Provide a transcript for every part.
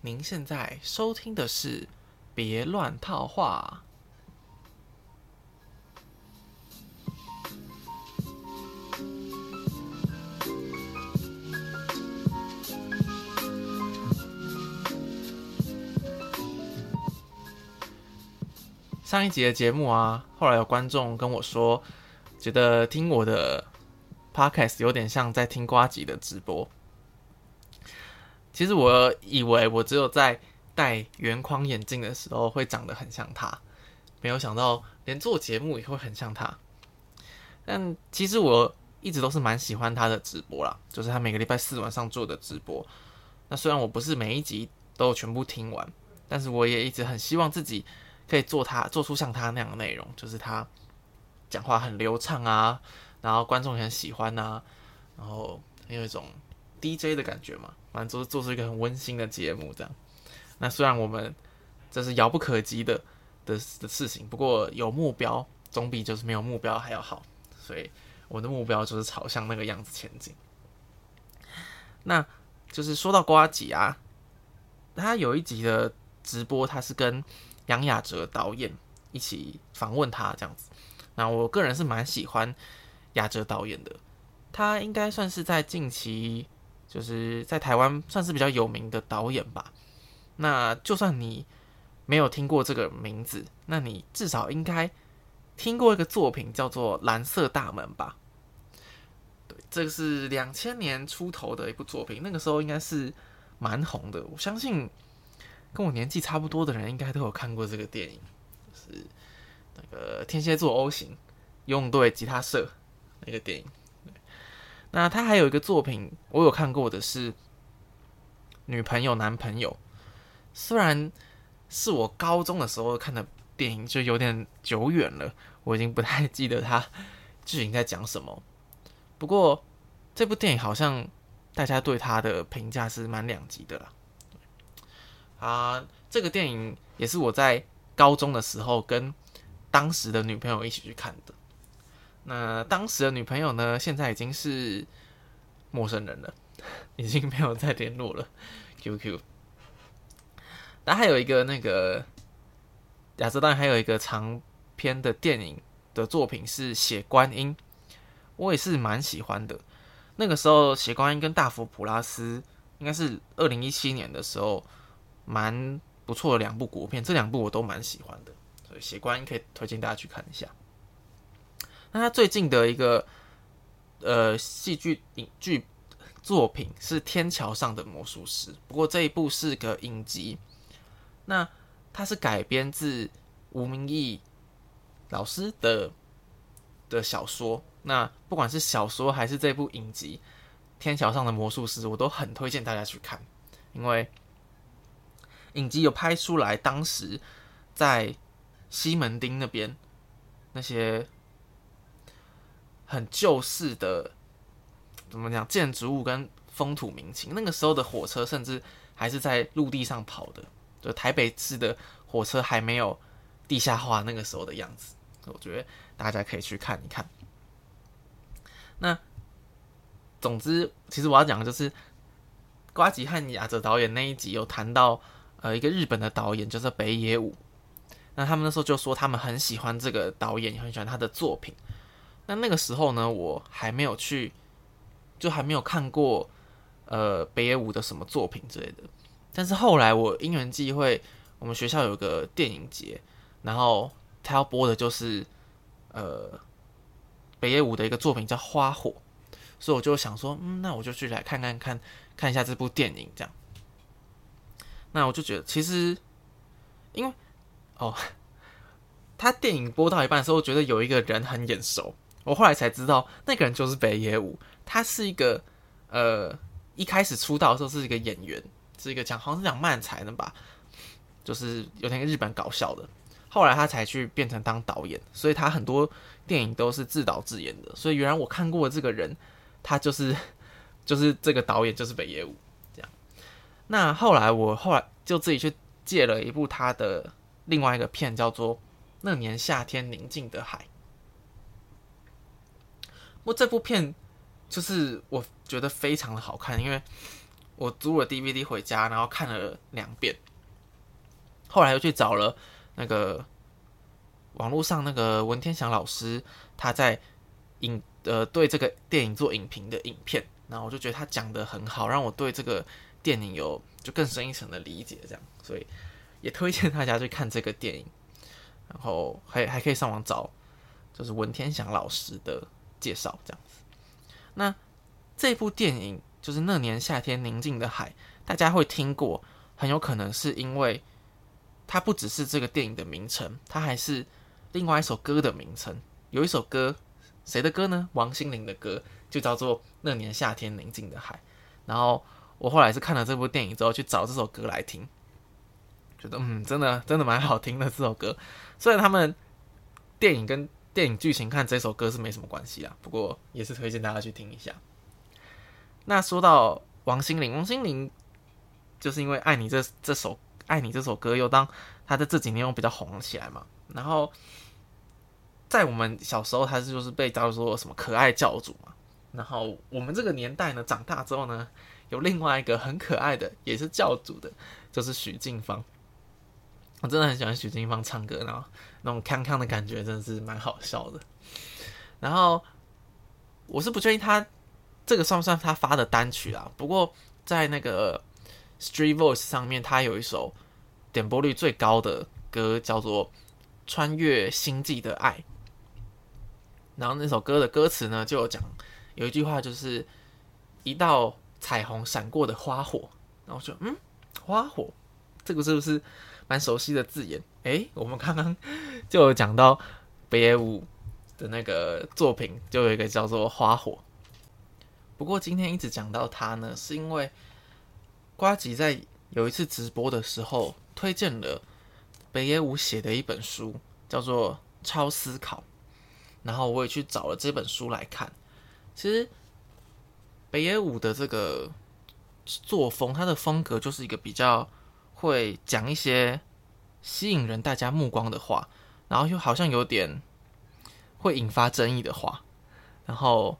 您现在收听的是《别乱套话》。上一集的节目啊，后来有观众跟我说，觉得听我的 podcast 有点像在听瓜吉的直播。其实我以为我只有在戴圆框眼镜的时候会长得很像他，没有想到连做节目也会很像他。但其实我一直都是蛮喜欢他的直播啦，就是他每个礼拜四晚上做的直播。那虽然我不是每一集都全部听完，但是我也一直很希望自己。可以做他做出像他那样的内容，就是他讲话很流畅啊，然后观众也很喜欢呐，然后很有一种 DJ 的感觉嘛，反正做做出一个很温馨的节目这样。那虽然我们这是遥不可及的的的事情，不过有目标总比就是没有目标还要好，所以我的目标就是朝向那个样子前进。那就是说到瓜吉啊，他有一集的直播，他是跟杨雅哲导演一起访问他这样子，那我个人是蛮喜欢雅哲导演的，他应该算是在近期就是在台湾算是比较有名的导演吧。那就算你没有听过这个名字，那你至少应该听过一个作品叫做《蓝色大门》吧？对，这个是两千年出头的一部作品，那个时候应该是蛮红的，我相信。跟我年纪差不多的人应该都有看过这个电影，是那个天蝎座 O 型用对吉他社那个电影。那他还有一个作品我有看过的是女朋友男朋友，虽然是我高中的时候看的电影，就有点久远了，我已经不太记得他剧情在讲什么。不过这部电影好像大家对他的评价是蛮两极的啦。啊，这个电影也是我在高中的时候跟当时的女朋友一起去看的。那当时的女朋友呢，现在已经是陌生人了，已经没有再联络了。QQ。那还有一个那个亚瑟，当然还有一个长篇的电影的作品是《血观音》，我也是蛮喜欢的。那个时候，《血观音》跟大佛普拉斯应该是二零一七年的时候。蛮不错的两部国片，这两部我都蛮喜欢的，所以血观音可以推荐大家去看一下。那他最近的一个呃戏剧影剧作品是《天桥上的魔术师》，不过这一部是个影集。那它是改编自吴明义老师的的小说。那不管是小说还是这部影集《天桥上的魔术师》，我都很推荐大家去看，因为。影集有拍出来，当时在西门町那边那些很旧式的怎么讲建筑物跟风土民情，那个时候的火车甚至还是在陆地上跑的，就台北市的火车还没有地下化那个时候的样子，我觉得大家可以去看一看。那总之，其实我要讲的就是瓜吉和雅哲导演那一集有谈到。呃，一个日本的导演叫做北野武，那他们那时候就说他们很喜欢这个导演，也很喜欢他的作品。那那个时候呢，我还没有去，就还没有看过呃北野武的什么作品之类的。但是后来我因缘际会，我们学校有个电影节，然后他要播的就是呃北野武的一个作品叫《花火》，所以我就想说，嗯，那我就去来看看看看一下这部电影，这样。那我就觉得，其实，因为哦，他电影播到一半的时候，觉得有一个人很眼熟。我后来才知道，那个人就是北野武。他是一个呃，一开始出道的时候是一个演员，是一个讲好像是讲漫才的吧，就是有那个日本搞笑的。后来他才去变成当导演，所以他很多电影都是自导自演的。所以原来我看过这个人，他就是就是这个导演就是北野武这样。那后来我后来就自己去借了一部他的另外一个片，叫做《那年夏天宁静的海》。不过这部片就是我觉得非常的好看，因为我租了 DVD 回家，然后看了两遍。后来又去找了那个网络上那个文天祥老师他在影呃对这个电影做影评的影片，然后我就觉得他讲的很好，让我对这个电影有就更深一层的理解，这样，所以也推荐大家去看这个电影。然后还还可以上网找，就是文天祥老师的介绍这样子。那这部电影就是那年夏天宁静的海，大家会听过，很有可能是因为。它不只是这个电影的名称，它还是另外一首歌的名称。有一首歌，谁的歌呢？王心凌的歌，就叫做《那年夏天宁静的海》。然后我后来是看了这部电影之后去找这首歌来听，觉得嗯，真的真的蛮好听的这首歌。虽然他们电影跟电影剧情看这首歌是没什么关系啊，不过也是推荐大家去听一下。那说到王心凌，王心凌就是因为《爱你》这这首。爱你这首歌又当她在这几年又比较红了起来嘛，然后在我们小时候他是就是被叫做什么可爱教主嘛，然后我们这个年代呢长大之后呢，有另外一个很可爱的也是教主的，就是许静芳。我真的很喜欢许静芳唱歌，然后那种康康的感觉真的是蛮好笑的。然后我是不确定他这个算不算他发的单曲啊？不过在那个。Street Voice 上面，他有一首点播率最高的歌，叫做《穿越星际的爱》。然后那首歌的歌词呢，就有讲有一句话，就是一道彩虹闪过的花火。然后我说，嗯，花火，这个是不是蛮熟悉的字眼？诶，我们刚刚就有讲到北野武的那个作品，就有一个叫做《花火》。不过今天一直讲到他呢，是因为。瓜吉在有一次直播的时候，推荐了北野武写的一本书，叫做《超思考》，然后我也去找了这本书来看。其实北野武的这个作风，他的风格就是一个比较会讲一些吸引人大家目光的话，然后又好像有点会引发争议的话，然后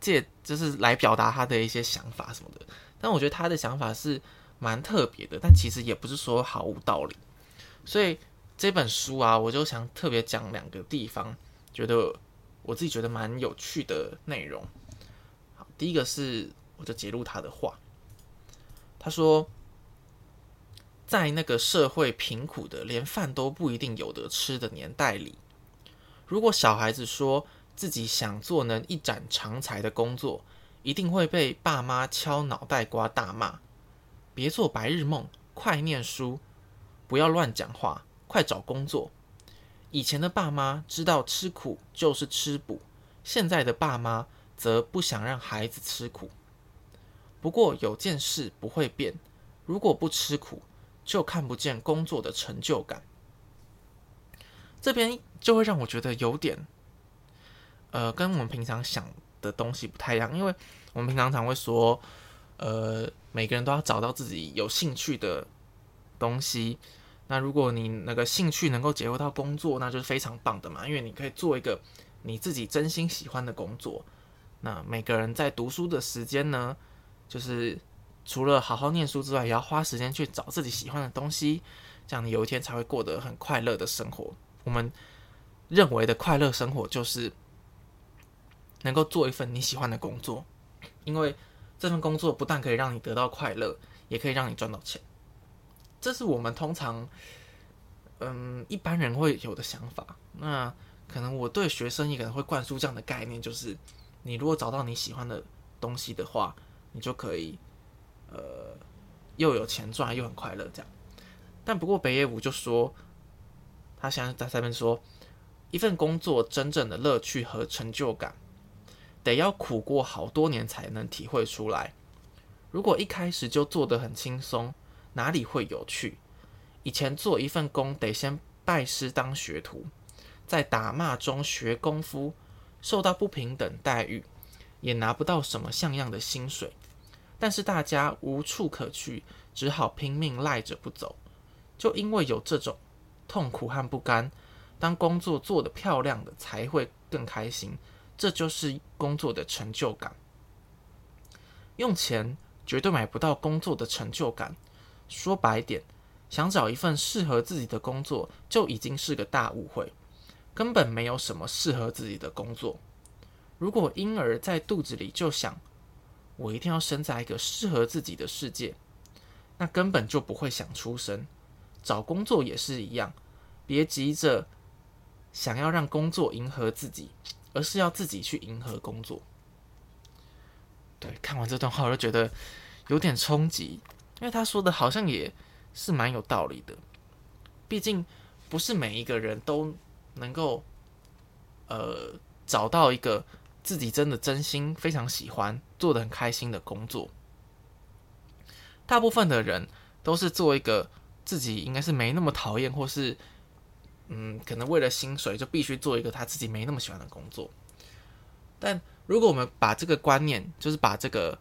借就是来表达他的一些想法什么的。但我觉得他的想法是蛮特别的，但其实也不是说毫无道理。所以这本书啊，我就想特别讲两个地方，觉得我自己觉得蛮有趣的内容。好，第一个是我就揭露他的话，他说，在那个社会贫苦的连饭都不一定有得吃的年代里，如果小孩子说自己想做能一展长才的工作，一定会被爸妈敲脑袋瓜大骂，别做白日梦，快念书，不要乱讲话，快找工作。以前的爸妈知道吃苦就是吃补，现在的爸妈则不想让孩子吃苦。不过有件事不会变，如果不吃苦，就看不见工作的成就感。这边就会让我觉得有点，呃，跟我们平常想。的东西不太一样，因为我们平常常会说，呃，每个人都要找到自己有兴趣的东西。那如果你那个兴趣能够结合到工作，那就是非常棒的嘛，因为你可以做一个你自己真心喜欢的工作。那每个人在读书的时间呢，就是除了好好念书之外，也要花时间去找自己喜欢的东西，这样你有一天才会过得很快乐的生活。我们认为的快乐生活就是。能够做一份你喜欢的工作，因为这份工作不但可以让你得到快乐，也可以让你赚到钱。这是我们通常，嗯，一般人会有的想法。那可能我对学生也可能会灌输这样的概念，就是你如果找到你喜欢的东西的话，你就可以，呃，又有钱赚，又很快乐这样。但不过北野武就说，他现在在上面说，一份工作真正的乐趣和成就感。得要苦过好多年才能体会出来。如果一开始就做得很轻松，哪里会有趣？以前做一份工，得先拜师当学徒，在打骂中学功夫，受到不平等待遇，也拿不到什么像样的薪水。但是大家无处可去，只好拼命赖着不走。就因为有这种痛苦和不甘，当工作做得漂亮的，才会更开心。这就是工作的成就感。用钱绝对买不到工作的成就感。说白点，想找一份适合自己的工作，就已经是个大误会。根本没有什么适合自己的工作。如果婴儿在肚子里就想，我一定要生在一个适合自己的世界，那根本就不会想出生。找工作也是一样，别急着想要让工作迎合自己，而是要自己去迎合工作。对，看完这段话我就觉得有点冲击，因为他说的好像也是蛮有道理的。毕竟不是每一个人都能够，呃，找到一个。自己真的真心非常喜欢做的很开心的工作，大部分的人都是做一个自己应该是没那么讨厌，或是嗯，可能为了薪水就必须做一个他自己没那么喜欢的工作。但如果我们把这个观念，就是把这个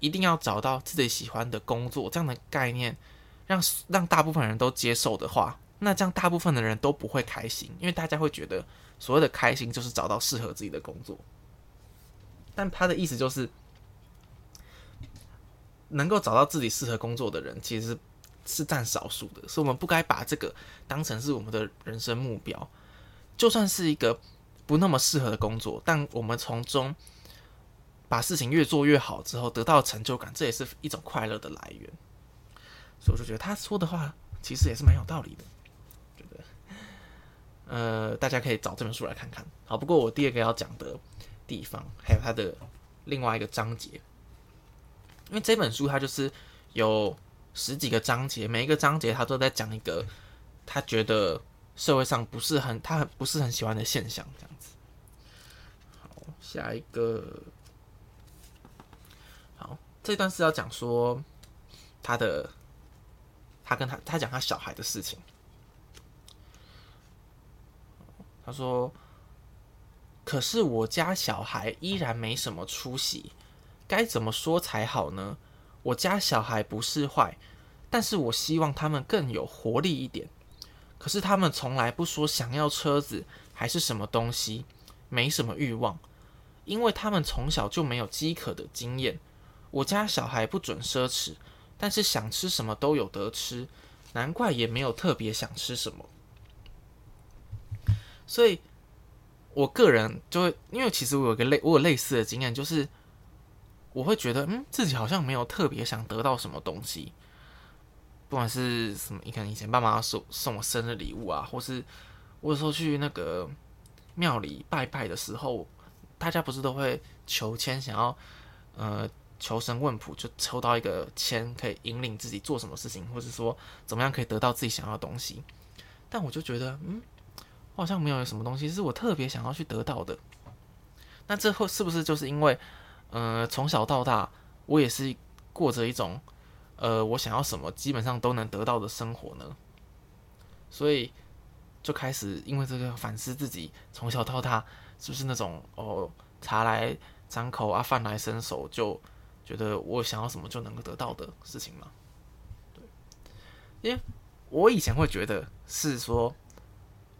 一定要找到自己喜欢的工作这样的概念，让让大部分人都接受的话，那这样大部分的人都不会开心，因为大家会觉得。所谓的开心就是找到适合自己的工作，但他的意思就是，能够找到自己适合工作的人其实是占少数的，所以我们不该把这个当成是我们的人生目标。就算是一个不那么适合的工作，但我们从中把事情越做越好之后，得到成就感，这也是一种快乐的来源。所以我就觉得他说的话其实也是蛮有道理的。呃，大家可以找这本书来看看。好，不过我第二个要讲的地方，还有它的另外一个章节，因为这本书它就是有十几个章节，每一个章节它都在讲一个他觉得社会上不是很他很不是很喜欢的现象，这样子。好，下一个，好，这段是要讲说他的，他跟他他讲他小孩的事情。他说：“可是我家小孩依然没什么出息，该怎么说才好呢？我家小孩不是坏，但是我希望他们更有活力一点。可是他们从来不说想要车子还是什么东西，没什么欲望，因为他们从小就没有饥渴的经验。我家小孩不准奢侈，但是想吃什么都有得吃，难怪也没有特别想吃什么。”所以，我个人就会，因为其实我有个类，我有类似的经验，就是我会觉得，嗯，自己好像没有特别想得到什么东西，不管是什么，你看以前爸妈送送我生日礼物啊，或是我有时候去那个庙里拜拜的时候，大家不是都会求签，想要呃求神问卜，就抽到一个签，可以引领自己做什么事情，或者说怎么样可以得到自己想要的东西，但我就觉得，嗯。好像没有什么东西是我特别想要去得到的。那这后是不是就是因为，呃，从小到大我也是过着一种，呃，我想要什么基本上都能得到的生活呢？所以就开始因为这个反思自己从小到大是不是那种哦，茶来张口啊，饭来伸手，就觉得我想要什么就能够得到的事情嘛？对，因为我以前会觉得是说。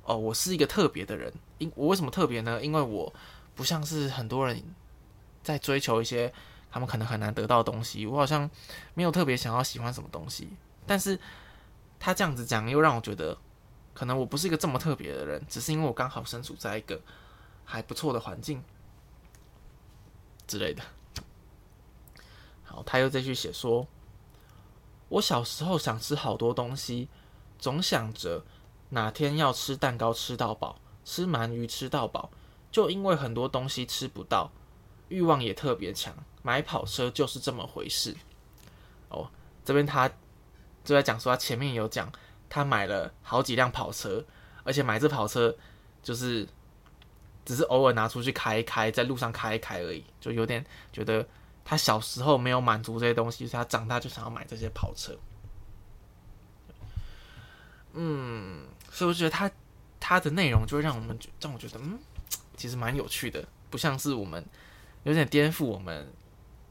哦，我是一个特别的人，因我为什么特别呢？因为我不像是很多人在追求一些他们可能很难得到的东西，我好像没有特别想要喜欢什么东西。但是他这样子讲，又让我觉得可能我不是一个这么特别的人，只是因为我刚好身处在一个还不错的环境之类的。好，他又再去写说，我小时候想吃好多东西，总想着。哪天要吃蛋糕吃到饱，吃鳗鱼吃到饱，就因为很多东西吃不到，欲望也特别强。买跑车就是这么回事。哦，这边他就在讲说，他前面有讲，他买了好几辆跑车，而且买这跑车就是只是偶尔拿出去开一开，在路上开一开而已，就有点觉得他小时候没有满足这些东西，所以他长大就想要买这些跑车。嗯。所以我觉得他他的内容就会让我们让我觉得嗯，其实蛮有趣的，不像是我们有点颠覆我们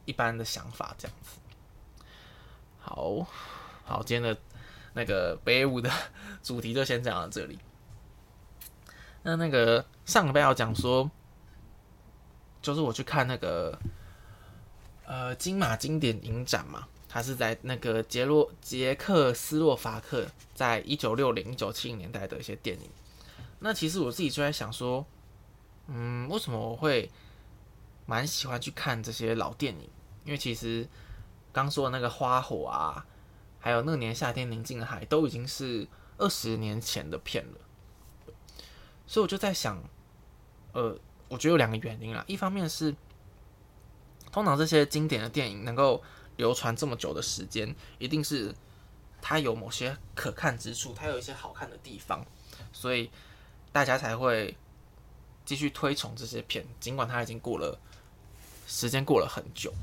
一般的想法这样子。好好，今天的那个北舞的 主题就先讲到这里。那那个上个拜要讲说，就是我去看那个呃金马经典影展嘛，它是在那个杰洛杰克斯洛伐克，在一九六零一九七零年代的一些电影。那其实我自己就在想说，嗯，为什么我会蛮喜欢去看这些老电影？因为其实刚说的那个花火啊，还有那年夏天宁静的海，都已经是二十年前的片了。所以我就在想，呃，我觉得有两个原因啦。一方面是，通常这些经典的电影能够流传这么久的时间，一定是它有某些可看之处，它有一些好看的地方，所以大家才会继续推崇这些片，尽管它已经过了时间过了很久。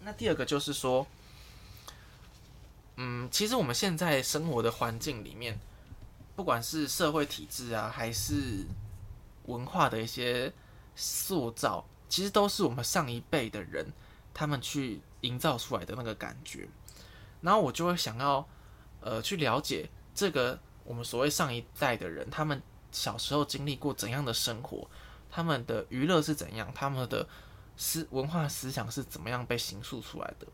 那第二个就是说，嗯，其实我们现在生活的环境里面。不管是社会体制啊，还是文化的一些塑造，其实都是我们上一辈的人他们去营造出来的那个感觉。然后我就会想要，呃，去了解这个我们所谓上一代的人，他们小时候经历过怎样的生活，他们的娱乐是怎样，他们的思文化思想是怎么样被形塑出来的。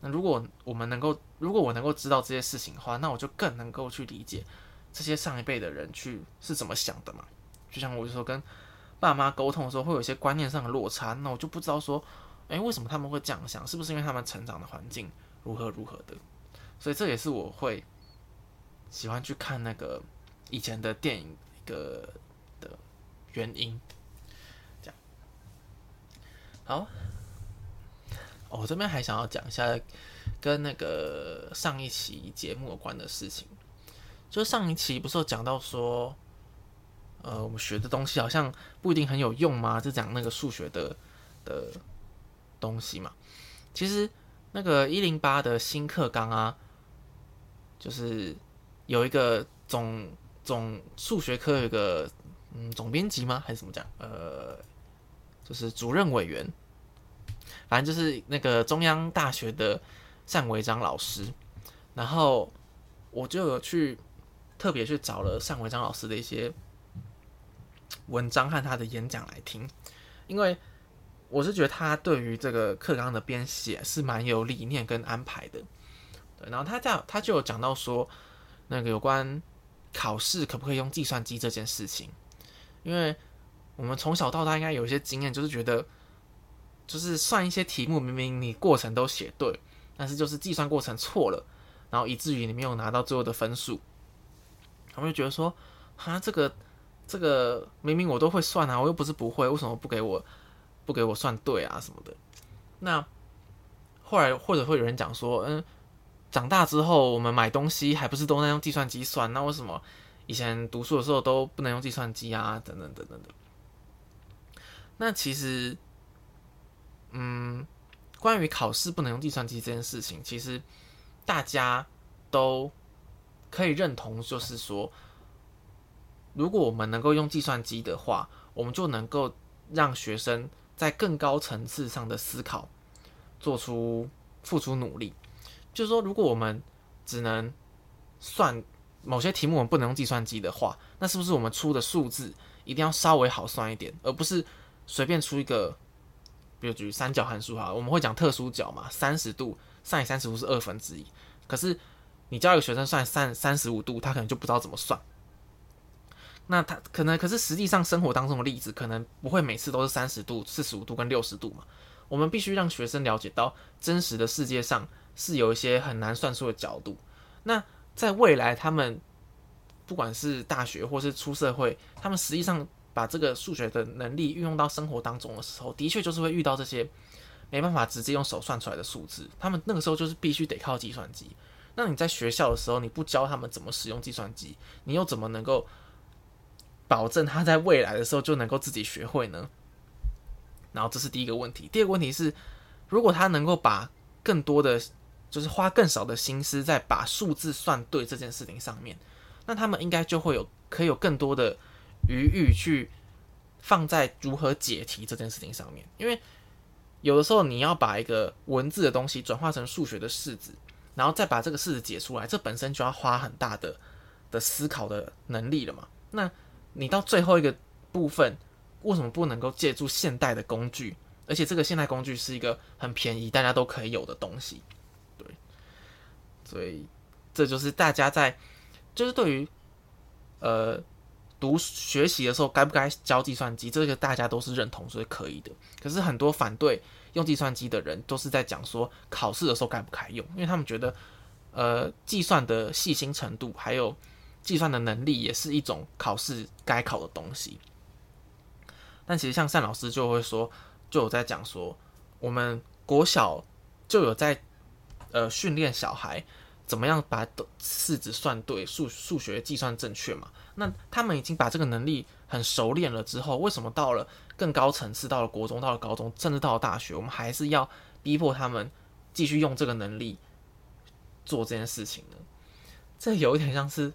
那如果我们能够，如果我能够知道这些事情的话，那我就更能够去理解。这些上一辈的人去是怎么想的嘛？就像我就说跟爸妈沟通的时候，会有一些观念上的落差，那我就不知道说，诶，为什么他们会这样想？是不是因为他们成长的环境如何如何的？所以这也是我会喜欢去看那个以前的电影一个的原因。这样，好，我这边还想要讲一下跟那个上一期节目有关的事情。就上一期不是有讲到说，呃，我们学的东西好像不一定很有用吗？就讲那个数学的的东西嘛。其实那个一零八的新课纲啊，就是有一个总总数学科有个嗯总编辑吗？还是怎么讲？呃，就是主任委员，反正就是那个中央大学的单维章老师。然后我就有去。特别去找了单维章老师的一些文章和他的演讲来听，因为我是觉得他对于这个课纲的编写是蛮有理念跟安排的。对，然后他在他就有讲到说，那个有关考试可不可以用计算机这件事情，因为我们从小到大应该有一些经验，就是觉得就是算一些题目，明明你过程都写对，但是就是计算过程错了，然后以至于你没有拿到最后的分数。他们就觉得说，哈，这个这个明明我都会算啊，我又不是不会，为什么不给我不给我算对啊什么的？那后来或者会有人讲说，嗯，长大之后我们买东西还不是都在用计算机算？那为什么以前读书的时候都不能用计算机啊？等等等等的。那其实，嗯，关于考试不能用计算机这件事情，其实大家都。可以认同，就是说，如果我们能够用计算机的话，我们就能够让学生在更高层次上的思考，做出付出努力。就是说，如果我们只能算某些题目，我们不能用计算机的话，那是不是我们出的数字一定要稍微好算一点，而不是随便出一个，比如举三角函数哈，我们会讲特殊角嘛，三十度，sin 三十度是二分之一，可是。你教一个学生算三三十五度，他可能就不知道怎么算。那他可能，可是实际上生活当中的例子，可能不会每次都是三十度、四十五度跟六十度嘛。我们必须让学生了解到，真实的世界上是有一些很难算出的角度。那在未来，他们不管是大学或是出社会，他们实际上把这个数学的能力运用到生活当中的时候，的确就是会遇到这些没办法直接用手算出来的数字。他们那个时候就是必须得靠计算机。那你在学校的时候，你不教他们怎么使用计算机，你又怎么能够保证他在未来的时候就能够自己学会呢？然后这是第一个问题。第二个问题是，如果他能够把更多的，就是花更少的心思在把数字算对这件事情上面，那他们应该就会有可以有更多的余裕去放在如何解题这件事情上面。因为有的时候你要把一个文字的东西转化成数学的式子。然后再把这个式子解出来，这本身就要花很大的的思考的能力了嘛？那你到最后一个部分，为什么不能够借助现代的工具而且这个现代工具是一个很便宜，大家都可以有的东西。对，所以这就是大家在就是对于呃读学习的时候该不该教计算机，这个大家都是认同，所以可以的。可是很多反对用计算机的人都是在讲说考试的时候该不该用，因为他们觉得呃计算的细心程度还有计算的能力也是一种考试该考的东西。但其实像单老师就会说，就有在讲说，我们国小就有在呃训练小孩怎么样把式子算对，数数学计算正确嘛。那他们已经把这个能力很熟练了之后，为什么到了更高层次，到了国中，到了高中，甚至到了大学，我们还是要逼迫他们继续用这个能力做这件事情呢？这有一点像是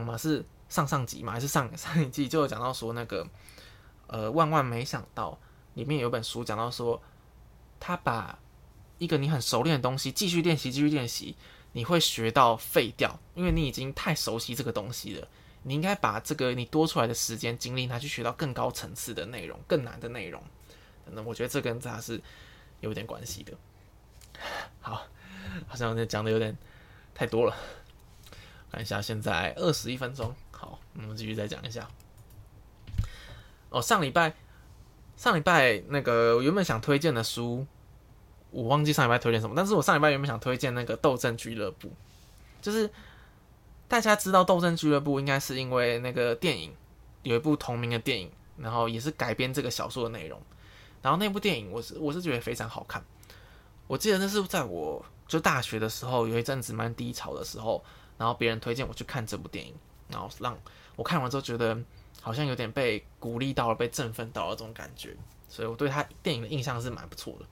忘了？是上上集嘛，还是上上一季就有讲到说那个。呃，万万没想到，里面有本书讲到说，他把一个你很熟练的东西继续练习，继续练习，你会学到废掉，因为你已经太熟悉这个东西了。你应该把这个你多出来的时间精力拿去学到更高层次的内容，更难的内容。那我觉得这跟他是有点关系的。好，好像讲的有点太多了。看一下，现在二十一分钟，好，我们继续再讲一下。哦，上礼拜，上礼拜那个原本想推荐的书，我忘记上礼拜推荐什么。但是我上礼拜原本想推荐那个《斗争俱乐部》，就是大家知道《斗争俱乐部》应该是因为那个电影有一部同名的电影，然后也是改编这个小说的内容。然后那部电影我是我是觉得非常好看。我记得那是在我就大学的时候有一阵子蛮低潮的时候，然后别人推荐我去看这部电影，然后让我看完之后觉得。好像有点被鼓励到了，被振奋到了这种感觉，所以我对他电影的印象是蛮不错的。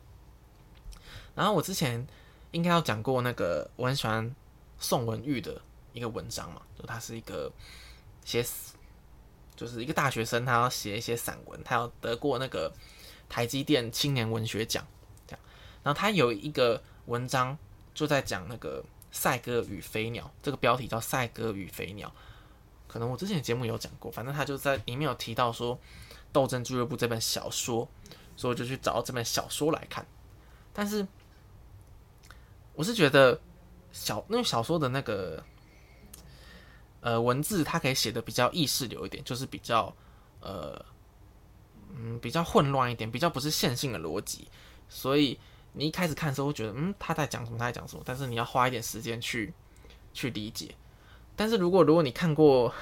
然后我之前应该有讲过那个我很喜欢宋文玉的一个文章嘛，就他是一个写，就是一个大学生，他要写一些散文，他要得过那个台积电青年文学奖，这样。然后他有一个文章就在讲那个赛鸽与飞鸟，这个标题叫《赛鸽与飞鸟》。可能我之前节目有讲过，反正他就在里面有提到说《斗争俱乐部》这本小说，所以我就去找这本小说来看。但是我是觉得小那小说的那个呃文字，它可以写的比较意识流一点，就是比较呃嗯比较混乱一点，比较不是线性的逻辑。所以你一开始看的时候会觉得嗯他在讲什么他在讲什么，但是你要花一点时间去去理解。但是如果如果你看过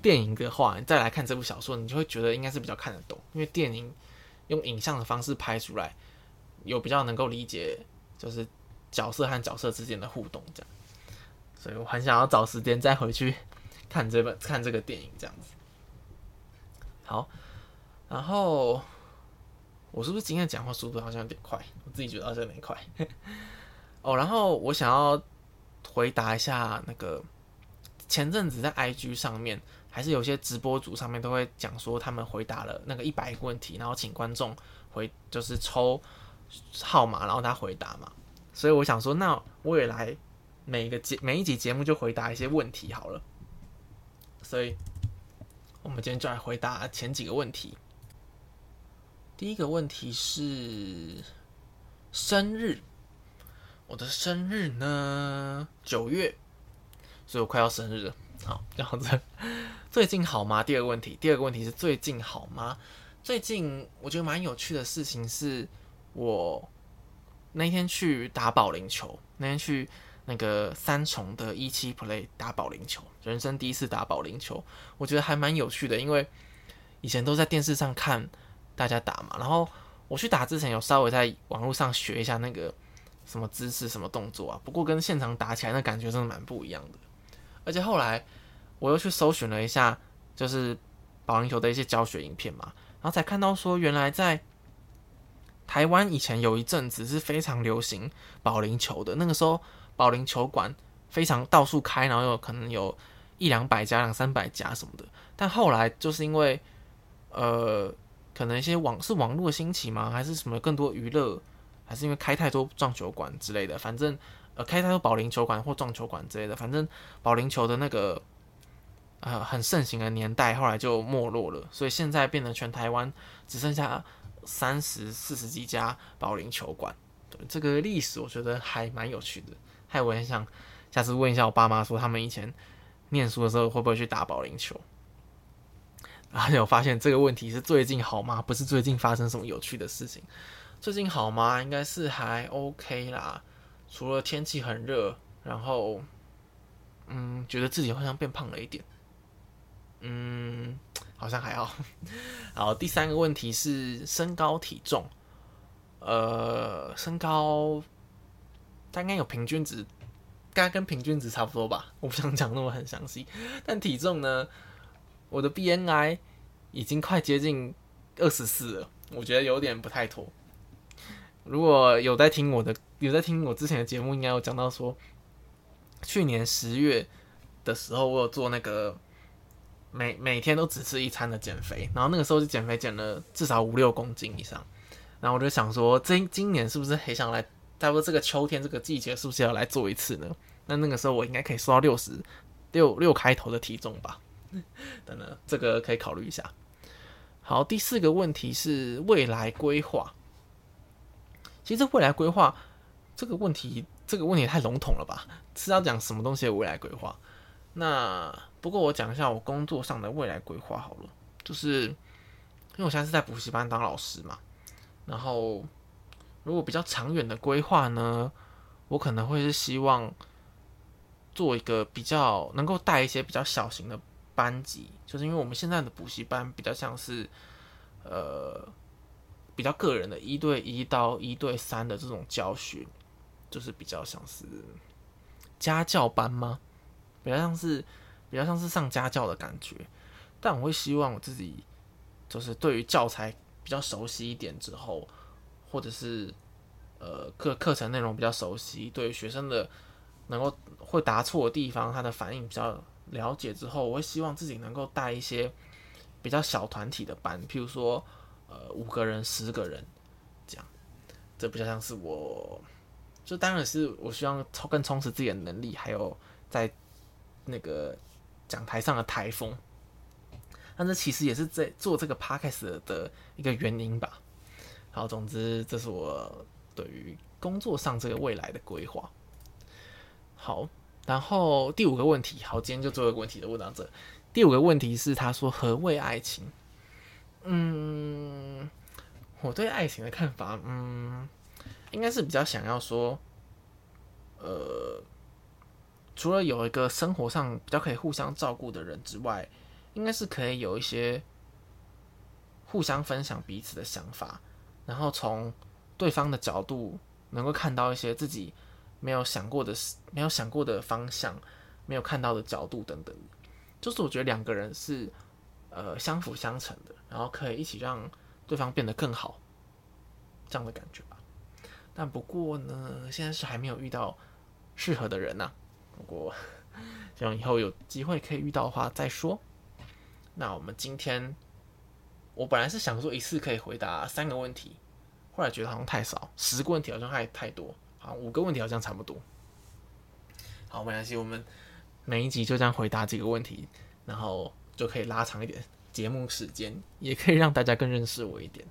电影的话，你再来看这部小说，你就会觉得应该是比较看得懂，因为电影用影像的方式拍出来，有比较能够理解，就是角色和角色之间的互动这样。所以我很想要找时间再回去看这本看这个电影这样子。好，然后我是不是今天讲话速度好像有点快？我自己觉得好像有点快。哦，然后我想要回答一下那个。前阵子在 IG 上面，还是有些直播组上面都会讲说，他们回答了那个一百个问题，然后请观众回，就是抽号码，然后他回答嘛。所以我想说，那我也来每个节每一集节目就回答一些问题好了。所以，我们今天就来回答前几个问题。第一个问题是生日，我的生日呢？九月。所以我快要生日了，好这样子。最近好吗？第二个问题，第二个问题是最近好吗？最近我觉得蛮有趣的事情是，我那天去打保龄球，那天去那个三重的一期 play 打保龄球，人生第一次打保龄球，我觉得还蛮有趣的，因为以前都在电视上看大家打嘛，然后我去打之前有稍微在网络上学一下那个什么姿势、什么动作啊，不过跟现场打起来那感觉真的蛮不一样的。而且后来我又去搜寻了一下，就是保龄球的一些教学影片嘛，然后才看到说，原来在台湾以前有一阵子是非常流行保龄球的，那个时候保龄球馆非常到处开，然后有可能有一两百家、两三百家什么的。但后来就是因为呃，可能一些网是网络兴起吗，还是什么更多娱乐，还是因为开太多撞球馆之类的，反正。呃，开太多保龄球馆或撞球馆之类的，反正保龄球的那个呃很盛行的年代，后来就没落了。所以现在变成全台湾只剩下三十四十几家保龄球馆。对这个历史，我觉得还蛮有趣的。还有，我很想下次问一下我爸妈，说他们以前念书的时候会不会去打保龄球。而且我发现这个问题是最近好吗？不是最近发生什么有趣的事情。最近好吗？应该是还 OK 啦。除了天气很热，然后嗯，觉得自己好像变胖了一点。嗯，好像还好。好，第三个问题是身高体重。呃，身高大概有平均值，该跟平均值差不多吧。我不想讲那么很详细。但体重呢？我的 BNI 已经快接近二十四了，我觉得有点不太妥。如果有在听我的，有在听我之前的节目，应该有讲到说，去年十月的时候，我有做那个每每天都只吃一餐的减肥，然后那个时候就减肥减了至少五六公斤以上，然后我就想说，今今年是不是很想来，差不多这个秋天这个季节是不是要来做一次呢？那那个时候我应该可以瘦到六十六六开头的体重吧。等等，这个可以考虑一下。好，第四个问题是未来规划。其实未来规划这个问题，这个问题太笼统了吧？是要讲什么东西的未来规划？那不过我讲一下我工作上的未来规划好了。就是因为我现在是在补习班当老师嘛，然后如果比较长远的规划呢，我可能会是希望做一个比较能够带一些比较小型的。班级就是因为我们现在的补习班比较像是，呃，比较个人的一对一到一对三的这种教学，就是比较像是家教班吗？比较像是比较像是上家教的感觉。但我会希望我自己就是对于教材比较熟悉一点之后，或者是呃课课程内容比较熟悉，对于学生的能够会答错的地方，他的反应比较。了解之后，我会希望自己能够带一些比较小团体的班，譬如说，呃，五个人、十个人这样。这比较像是我，就当然是我希望充更充实自己的能力，还有在那个讲台上的台风。但这其实也是在做这个 podcast 的一个原因吧。好，总之这是我对于工作上这个未来的规划。好。然后第五个问题，好，今天就做一个问题的问到这。第五个问题是，他说何谓爱情？嗯，我对爱情的看法，嗯，应该是比较想要说，呃，除了有一个生活上比较可以互相照顾的人之外，应该是可以有一些互相分享彼此的想法，然后从对方的角度能够看到一些自己。没有想过的事，没有想过的方向，没有看到的角度等等，就是我觉得两个人是呃相辅相成的，然后可以一起让对方变得更好，这样的感觉吧。但不过呢，现在是还没有遇到适合的人呐。不过希望以后有机会可以遇到的话再说。那我们今天我本来是想说一次可以回答三个问题，后来觉得好像太少，十个问题好像还太多。好，五个问题好像差不多。好，没关系，我们每一集就这样回答几个问题，然后就可以拉长一点节目时间，也可以让大家更认识我一点。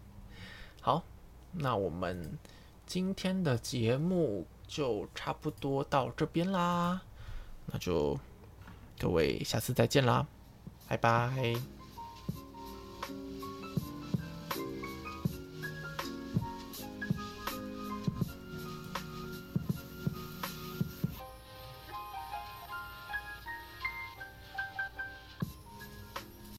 好，那我们今天的节目就差不多到这边啦，那就各位下次再见啦，拜拜。